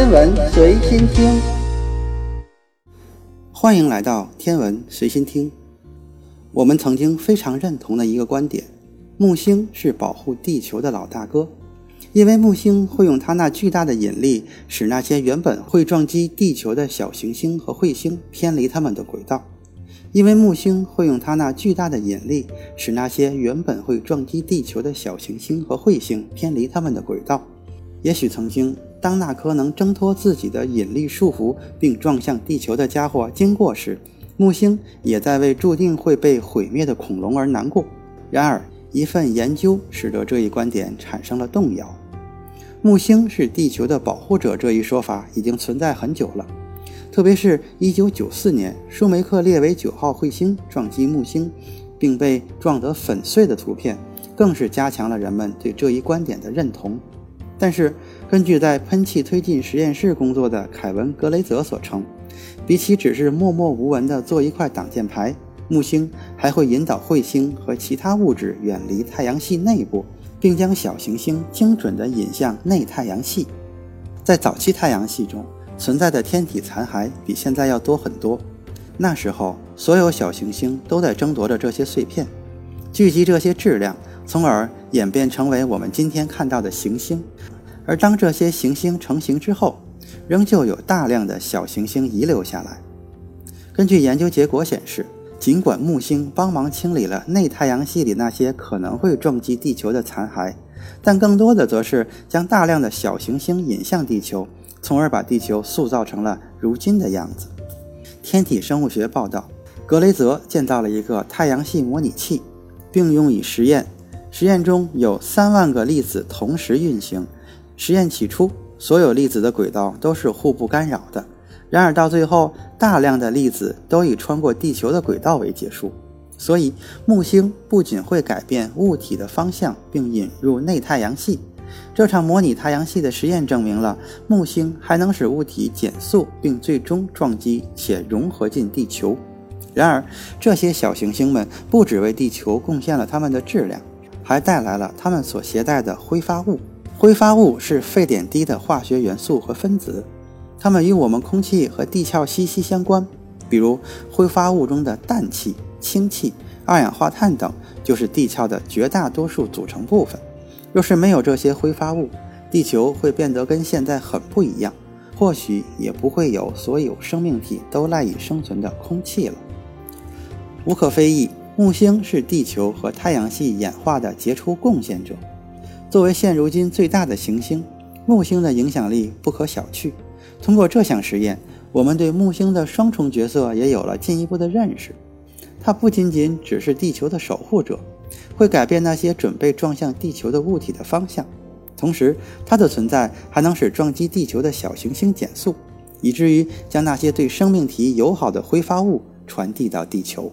天文随心听，欢迎来到天文随心听。我们曾经非常认同的一个观点：木星是保护地球的老大哥，因为木星会用它那巨大的引力，使那些原本会撞击地球的小行星和彗星偏离它们的轨道。因为木星会用它那巨大的引力，使那些原本会撞击地球的小行星和彗星偏离它们的轨道。也许曾经，当那颗能挣脱自己的引力束缚并撞向地球的家伙经过时，木星也在为注定会被毁灭的恐龙而难过。然而，一份研究使得这一观点产生了动摇。木星是地球的保护者这一说法已经存在很久了。特别是1994年舒梅克列维九号彗星撞击木星，并被撞得粉碎的图片，更是加强了人们对这一观点的认同。但是，根据在喷气推进实验室工作的凯文·格雷泽所称，比起只是默默无闻地做一块挡箭牌，木星还会引导彗星和其他物质远离太阳系内部，并将小行星精准地引向内太阳系。在早期太阳系中，存在的天体残骸比现在要多很多。那时候，所有小行星都在争夺着这些碎片，聚集这些质量，从而演变成为我们今天看到的行星。而当这些行星成型之后，仍旧有大量的小行星遗留下来。根据研究结果显示，尽管木星帮忙清理了内太阳系里那些可能会撞击地球的残骸，但更多的则是将大量的小行星引向地球。从而把地球塑造成了如今的样子。天体生物学报道，格雷泽建造了一个太阳系模拟器，并用以实验。实验中有三万个粒子同时运行。实验起初，所有粒子的轨道都是互不干扰的。然而到最后，大量的粒子都以穿过地球的轨道为结束。所以，木星不仅会改变物体的方向，并引入内太阳系。这场模拟太阳系的实验证明了木星还能使物体减速，并最终撞击且融合进地球。然而，这些小行星们不只为地球贡献了它们的质量，还带来了它们所携带的挥发物。挥发物是沸点低的化学元素和分子，它们与我们空气和地壳息息相关。比如，挥发物中的氮气、氢气、二氧化碳等，就是地壳的绝大多数组成部分。若是没有这些挥发物，地球会变得跟现在很不一样，或许也不会有所有生命体都赖以生存的空气了。无可非议，木星是地球和太阳系演化的杰出贡献者。作为现如今最大的行星，木星的影响力不可小觑。通过这项实验，我们对木星的双重角色也有了进一步的认识。它不仅仅只是地球的守护者。会改变那些准备撞向地球的物体的方向，同时它的存在还能使撞击地球的小行星减速，以至于将那些对生命体友好的挥发物传递到地球。